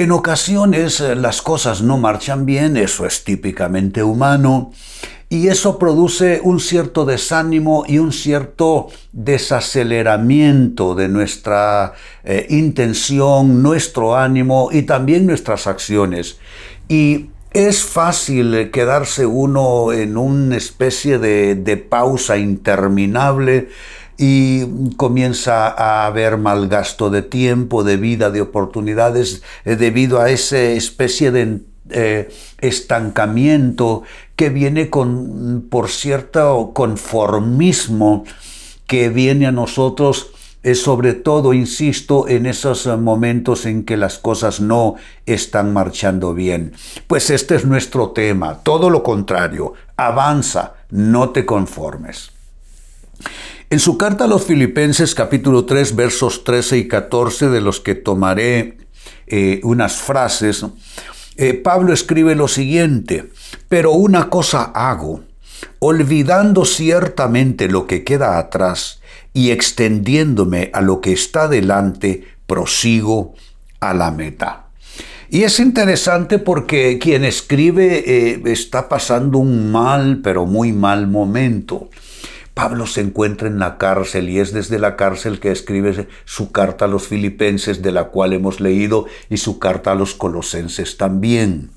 En ocasiones eh, las cosas no marchan bien, eso es típicamente humano, y eso produce un cierto desánimo y un cierto desaceleramiento de nuestra eh, intención, nuestro ánimo y también nuestras acciones. Y es fácil quedarse uno en una especie de pausa interminable y comienza a haber mal gasto de tiempo, de vida, de oportunidades eh, debido a esa especie de eh, estancamiento que viene con, por cierto conformismo que viene a nosotros eh, sobre todo, insisto, en esos momentos en que las cosas no están marchando bien. Pues este es nuestro tema, todo lo contrario, avanza, no te conformes. En su carta a los Filipenses capítulo 3 versos 13 y 14 de los que tomaré eh, unas frases, eh, Pablo escribe lo siguiente, pero una cosa hago, olvidando ciertamente lo que queda atrás y extendiéndome a lo que está delante, prosigo a la meta. Y es interesante porque quien escribe eh, está pasando un mal, pero muy mal momento. Pablo se encuentra en la cárcel y es desde la cárcel que escribe su carta a los filipenses, de la cual hemos leído, y su carta a los colosenses también.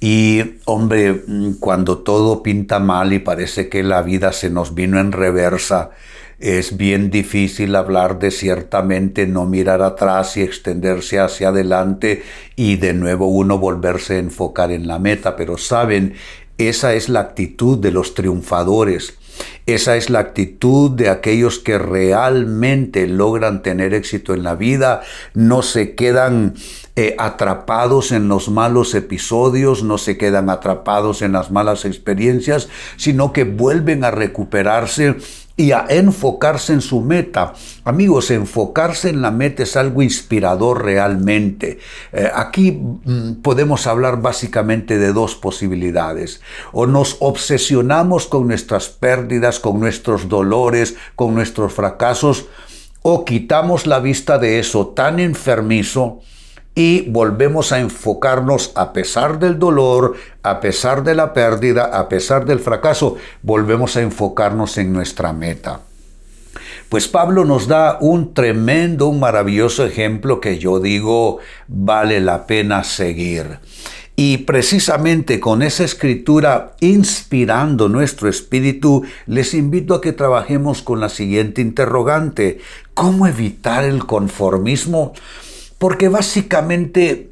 Y hombre, cuando todo pinta mal y parece que la vida se nos vino en reversa, es bien difícil hablar de ciertamente no mirar atrás y extenderse hacia adelante y de nuevo uno volverse a enfocar en la meta. Pero saben, esa es la actitud de los triunfadores. Esa es la actitud de aquellos que realmente logran tener éxito en la vida, no se quedan eh, atrapados en los malos episodios, no se quedan atrapados en las malas experiencias, sino que vuelven a recuperarse y a enfocarse en su meta. Amigos, enfocarse en la meta es algo inspirador realmente. Eh, aquí mm, podemos hablar básicamente de dos posibilidades. O nos obsesionamos con nuestras pérdidas, con nuestros dolores, con nuestros fracasos, o quitamos la vista de eso tan enfermizo y volvemos a enfocarnos a pesar del dolor, a pesar de la pérdida, a pesar del fracaso, volvemos a enfocarnos en nuestra meta. Pues Pablo nos da un tremendo, un maravilloso ejemplo que yo digo vale la pena seguir. Y precisamente con esa escritura inspirando nuestro espíritu, les invito a que trabajemos con la siguiente interrogante. ¿Cómo evitar el conformismo? Porque básicamente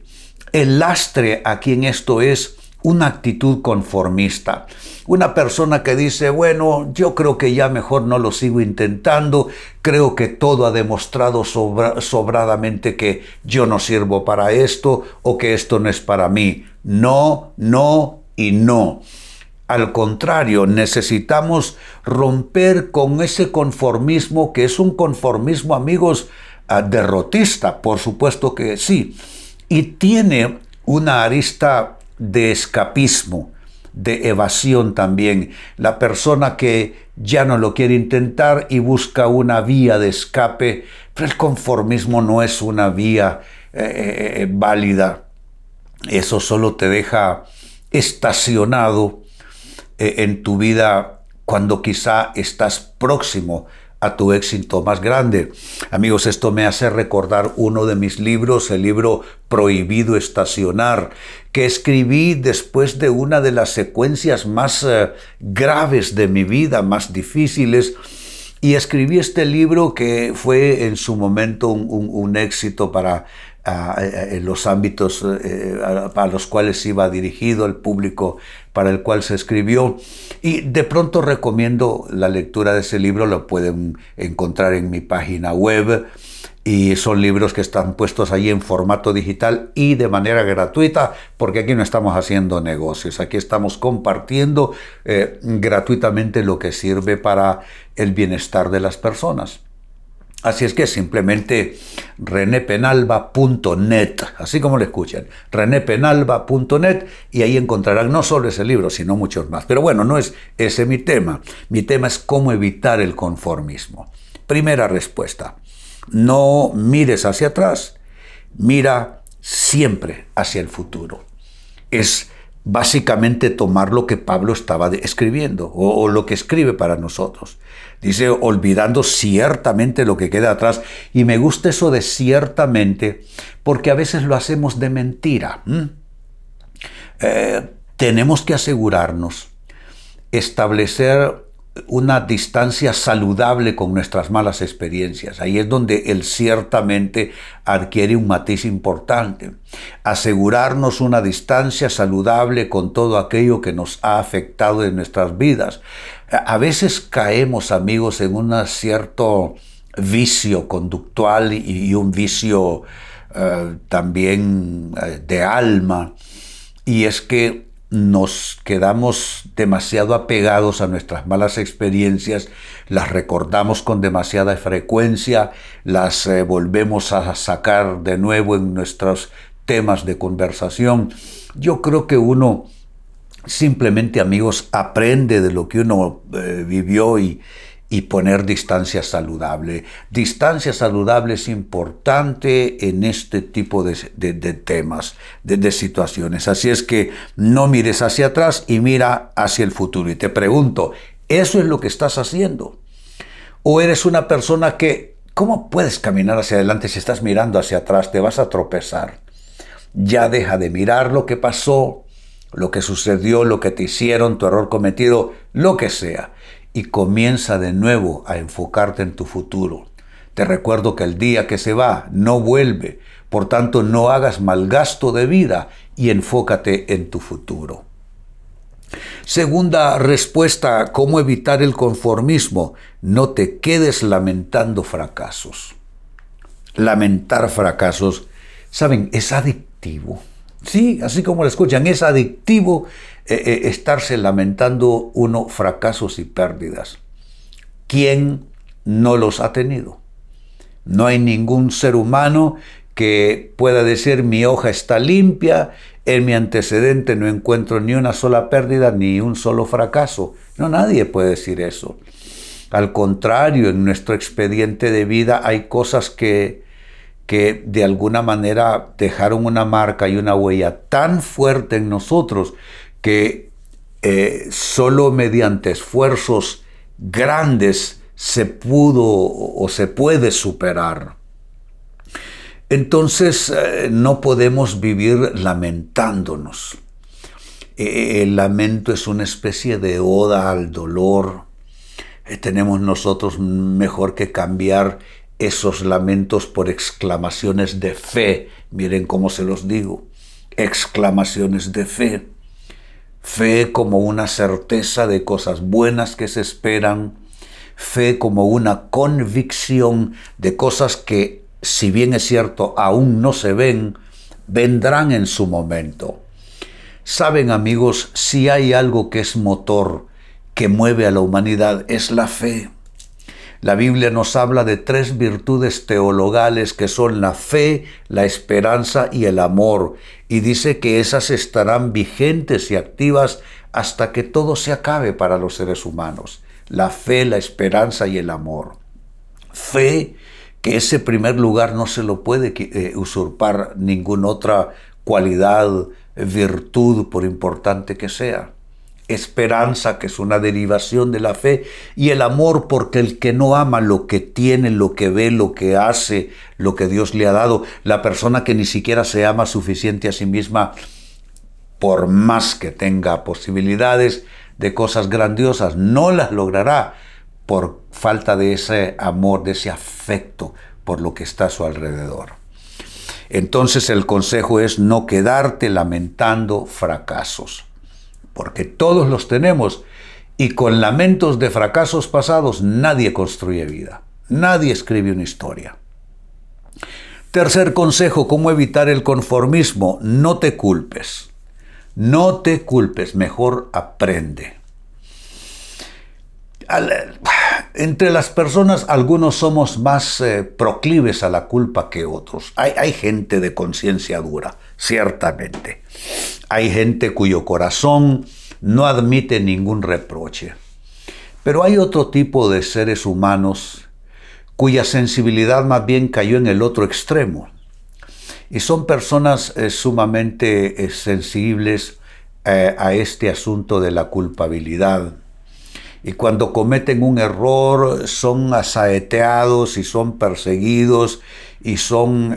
el lastre aquí en esto es una actitud conformista. Una persona que dice, bueno, yo creo que ya mejor no lo sigo intentando, creo que todo ha demostrado sobradamente que yo no sirvo para esto o que esto no es para mí. No, no y no. Al contrario, necesitamos romper con ese conformismo que es un conformismo, amigos, derrotista, por supuesto que sí, y tiene una arista de escapismo, de evasión también. La persona que ya no lo quiere intentar y busca una vía de escape, pero el conformismo no es una vía eh, eh, eh, válida. Eso solo te deja estacionado en tu vida cuando quizá estás próximo a tu éxito más grande. Amigos, esto me hace recordar uno de mis libros, el libro Prohibido Estacionar, que escribí después de una de las secuencias más eh, graves de mi vida, más difíciles. Y escribí este libro que fue en su momento un éxito para en los ámbitos eh, a, los cuales iba dirigido, el público para el cual se escribió. Y de pronto recomiendo la lectura de ese libro, lo pueden encontrar en mi página web. y son libros que están puestos ahí en formato digital y de manera gratuita, porque aquí no estamos haciendo negocios, aquí estamos compartiendo eh, gratuitamente lo que sirve para el bienestar de las personas. Así es que simplemente renepenalba.net, así como lo escuchan, renepenalba.net y ahí encontrarán no solo ese libro, sino muchos más. Pero bueno, no es ese mi tema. Mi tema es cómo evitar el conformismo. Primera respuesta, no mires hacia atrás, mira siempre hacia el futuro. Es básicamente tomar lo que Pablo estaba escribiendo o, lo que escribe para nosotros. Dice, olvidando ciertamente lo que queda atrás. Y me gusta eso de ciertamente porque a veces lo hacemos de mentira. Eh, tenemos que asegurarnos, establecer una distancia saludable con nuestras malas experiencias. Ahí es donde él ciertamente adquiere un matiz importante. Asegurarnos una distancia saludable con todo aquello que nos ha afectado en nuestras vidas. A veces caemos, amigos, en un cierto vicio conductual y un vicio eh, también eh, de alma. Y es que nos quedamos demasiado apegados a nuestras malas experiencias, las recordamos con demasiada frecuencia, las eh, volvemos a sacar de nuevo en nuestros temas de conversación. Yo creo que uno simplemente, amigos, aprende de lo que uno eh, vivió y, y poner distancia saludable. Distancia saludable es importante en este tipo de, temas, de, situaciones. Así es que no mires hacia atrás y mira hacia el futuro. Y te pregunto, ¿eso es lo que estás haciendo? ¿O eres una persona que, ¿cómo puedes caminar hacia adelante si estás mirando hacia atrás? Te vas a tropezar. Ya deja de mirar lo que pasó, lo que sucedió, lo que te hicieron, tu error cometido, lo que sea y comienza de nuevo a enfocarte en tu futuro. Te recuerdo que el día que se va no vuelve, por tanto no hagas mal gasto de vida y enfócate en tu futuro. Segunda respuesta, ¿cómo evitar el conformismo? No te quedes lamentando fracasos. Lamentar fracasos, saben, es adictivo. Sí, así como lo escuchan, es adictivo eh, eh, estarse lamentando uno fracasos y pérdidas. ¿Quién no los ha tenido? No hay ningún ser humano que pueda decir mi hoja está limpia, en mi antecedente no encuentro ni una sola pérdida ni un solo fracaso. No, nadie puede decir eso. Al contrario, en nuestro expediente de vida hay cosas que, que de alguna manera dejaron una marca y una huella tan fuerte en nosotros que eh, solo mediante esfuerzos grandes se pudo o se puede superar. Entonces eh, no podemos vivir lamentándonos. E, el lamento es una especie de oda al dolor. Eh, tenemos nosotros mejor que cambiar esos lamentos por exclamaciones de fe. Miren cómo se los digo. Exclamaciones de fe. Fe como una certeza de cosas buenas que se esperan. Fe como una convicción de cosas que, si bien es cierto, aún no se ven, vendrán en su momento. Saben amigos, si hay algo que es motor, que mueve a la humanidad, es la fe. La Biblia nos habla de tres virtudes teologales que son la fe, la esperanza y el amor, y dice que esas estarán vigentes y activas hasta que todo se acabe para los seres humanos. La fe, la esperanza y el amor. Fe que ese primer lugar no se lo puede eh, usurpar ninguna otra cualidad, virtud, por importante que sea esperanza, que es una derivación de la fe, y el amor, porque el que no ama lo que tiene, lo que ve, lo que hace, lo que Dios le ha dado, la persona que ni siquiera se ama suficiente a sí misma, por más que tenga posibilidades de cosas grandiosas, no las logrará por falta de ese amor, de ese afecto por lo que está a su alrededor. Entonces el consejo es no quedarte lamentando fracasos porque todos los tenemos y con lamentos de fracasos pasados nadie construye vida, nadie escribe una historia. Tercer consejo, ¿cómo evitar el conformismo? No te culpes. No te culpes, mejor aprende. entre las personas, algunos somos más eh, proclives a la culpa que otros. Hay, hay gente de conciencia dura, ciertamente. Hay gente cuyo corazón no admite ningún reproche. Pero hay otro tipo de seres humanos cuya sensibilidad más bien cayó en el otro extremo. Y son personas eh, sumamente eh, sensibles eh, a este asunto de la culpabilidad. Y cuando cometen un error son asaeteados y son perseguidos y son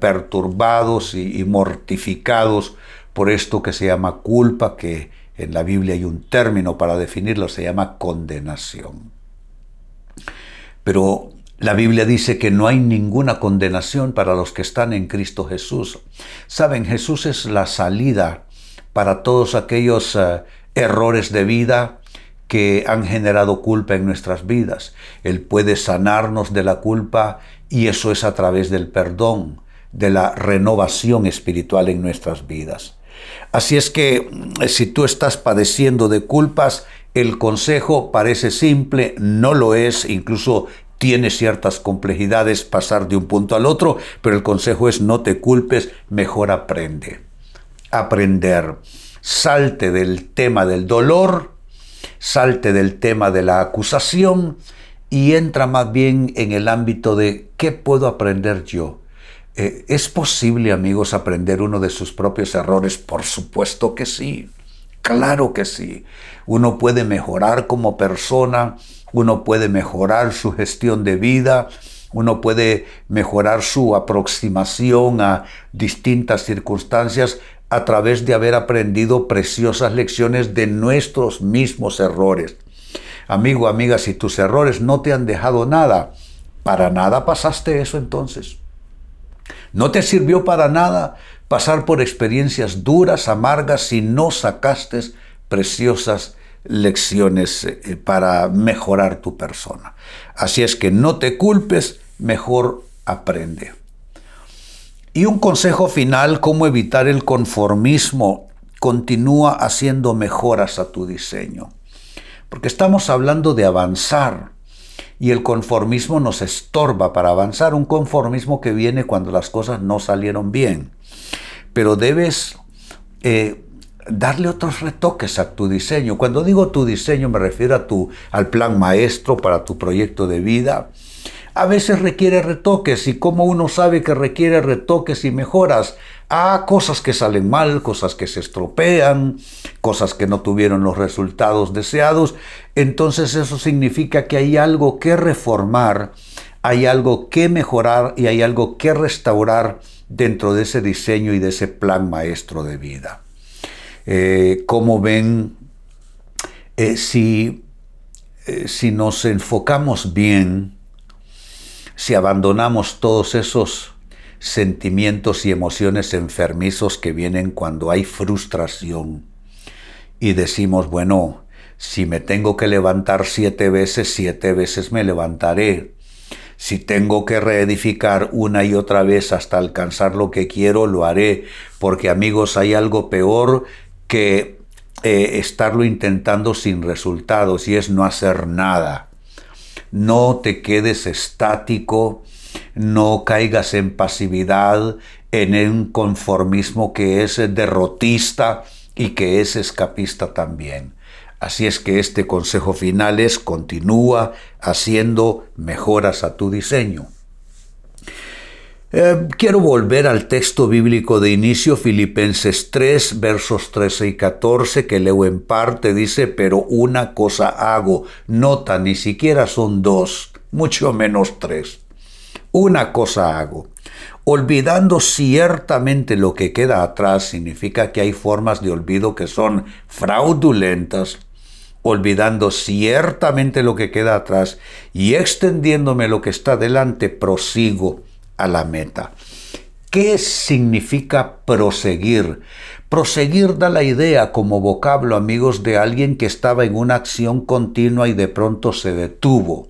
perturbados y mortificados por esto que se llama culpa, que en la Biblia hay un término para definirlo, se llama condenación. Pero la Biblia dice que no hay ninguna condenación para los que están en Cristo Jesús. Saben, Jesús es la salida para todos aquellos eh, errores de vida que han generado culpa en nuestras vidas. Él puede sanarnos de la culpa y eso es a través del perdón, de la renovación espiritual en nuestras vidas. Así es que mm, si tú estás padeciendo de culpas, el consejo parece simple, no lo es, incluso tiene ciertas complejidades pasar de un punto al otro, pero el consejo es no te culpes, mejor aprende. Aprender. Salte del tema del dolor, salte del tema de la acusación y entra más bien en el ámbito de qué puedo aprender yo. Eh, ¿Es posible, amigos, aprender uno de sus propios errores? Por supuesto que sí. Claro que sí. Uno puede mejorar como persona, uno puede mejorar su gestión de vida, uno puede mejorar su aproximación a distintas circunstancias a través de haber aprendido preciosas lecciones de nuestros mismos errores. Amigo, amiga, si tus errores no te han dejado nada, para nada pasaste eso entonces. No te sirvió para nada pasar por experiencias duras, amargas, si no sacaste preciosas lecciones eh, para mejorar tu persona. Así es que no te culpes, mejor aprende. Y un consejo final, cómo evitar el conformismo. Continúa haciendo mejoras a tu diseño. Porque estamos hablando de avanzar y el conformismo nos estorba para avanzar, un conformismo que viene cuando las cosas no salieron bien. Pero debes eh, darle otros retoques a tu diseño. Cuando digo tu diseño me refiero a tu, al plan maestro para tu proyecto de vida. A veces requiere retoques y como uno sabe que requiere retoques y mejoras, a cosas que salen mal, cosas que se estropean, cosas que no tuvieron los resultados deseados, entonces eso significa que hay algo que reformar, hay algo que mejorar y hay algo que restaurar dentro de ese diseño y de ese plan maestro de vida. Eh, como ven, eh, si, eh, si nos enfocamos bien, si abandonamos todos esos sentimientos y emociones enfermizos que vienen cuando hay frustración y decimos, bueno, si me tengo que levantar siete veces, siete veces me levantaré. Si tengo que reedificar una y otra vez hasta alcanzar lo que quiero, lo haré, porque amigos, hay algo peor que eh, estarlo intentando sin resultados y es no hacer nada. No te quedes estático, no caigas en pasividad, en un conformismo que es derrotista y que es escapista también. Así es que este consejo final es continúa haciendo mejoras a tu diseño. Eh, quiero volver al texto bíblico de inicio, Filipenses 3, versos 13 y 14, que leo en parte, dice, pero una cosa hago, nota, ni siquiera son dos, mucho menos tres. Una cosa hago. Olvidando ciertamente lo que queda atrás significa que hay formas de olvido que son fraudulentas, olvidando ciertamente lo que queda atrás y extendiéndome lo que está delante, prosigo a la meta. ¿Qué significa proseguir? Proseguir da la idea como vocablo, amigos, de alguien que estaba en una acción continua y de pronto se detuvo.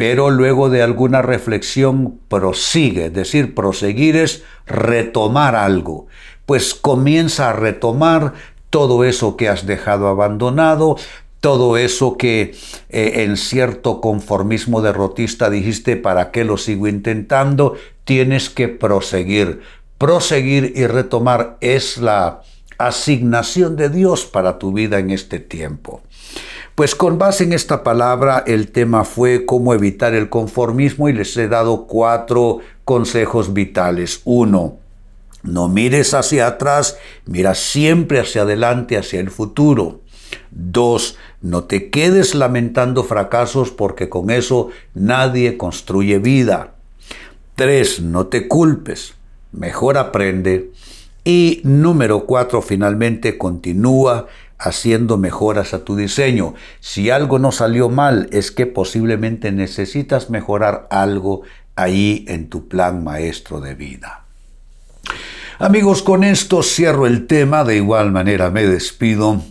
Pero luego de alguna reflexión prosigue, es decir, proseguir es retomar algo, pues comienza a retomar todo eso que has dejado abandonado, todo eso que eh, en cierto conformismo derrotista dijiste, ¿para qué lo sigo intentando? Tienes que proseguir. Proseguir y retomar es la asignación de Dios para tu vida en este tiempo. Pues con base en esta palabra el tema fue cómo evitar el conformismo y les he dado cuatro consejos vitales. Uno, no mires hacia atrás, mira siempre hacia adelante, hacia el futuro. Dos, no te quedes lamentando fracasos porque con eso nadie construye vida. Tres, no te culpes, mejor aprende. Y número cuatro, finalmente, continúa haciendo mejoras a tu diseño. Si algo no salió mal, es que posiblemente necesitas mejorar algo ahí en tu plan maestro de vida. Amigos, con esto cierro el tema, de igual manera me despido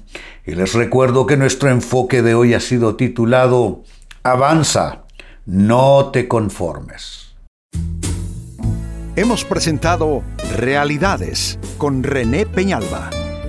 y les recuerdo que nuestro enfoque de hoy ha sido titulado Avanza, no te conformes. Hemos presentado Realidades con René Peñalba.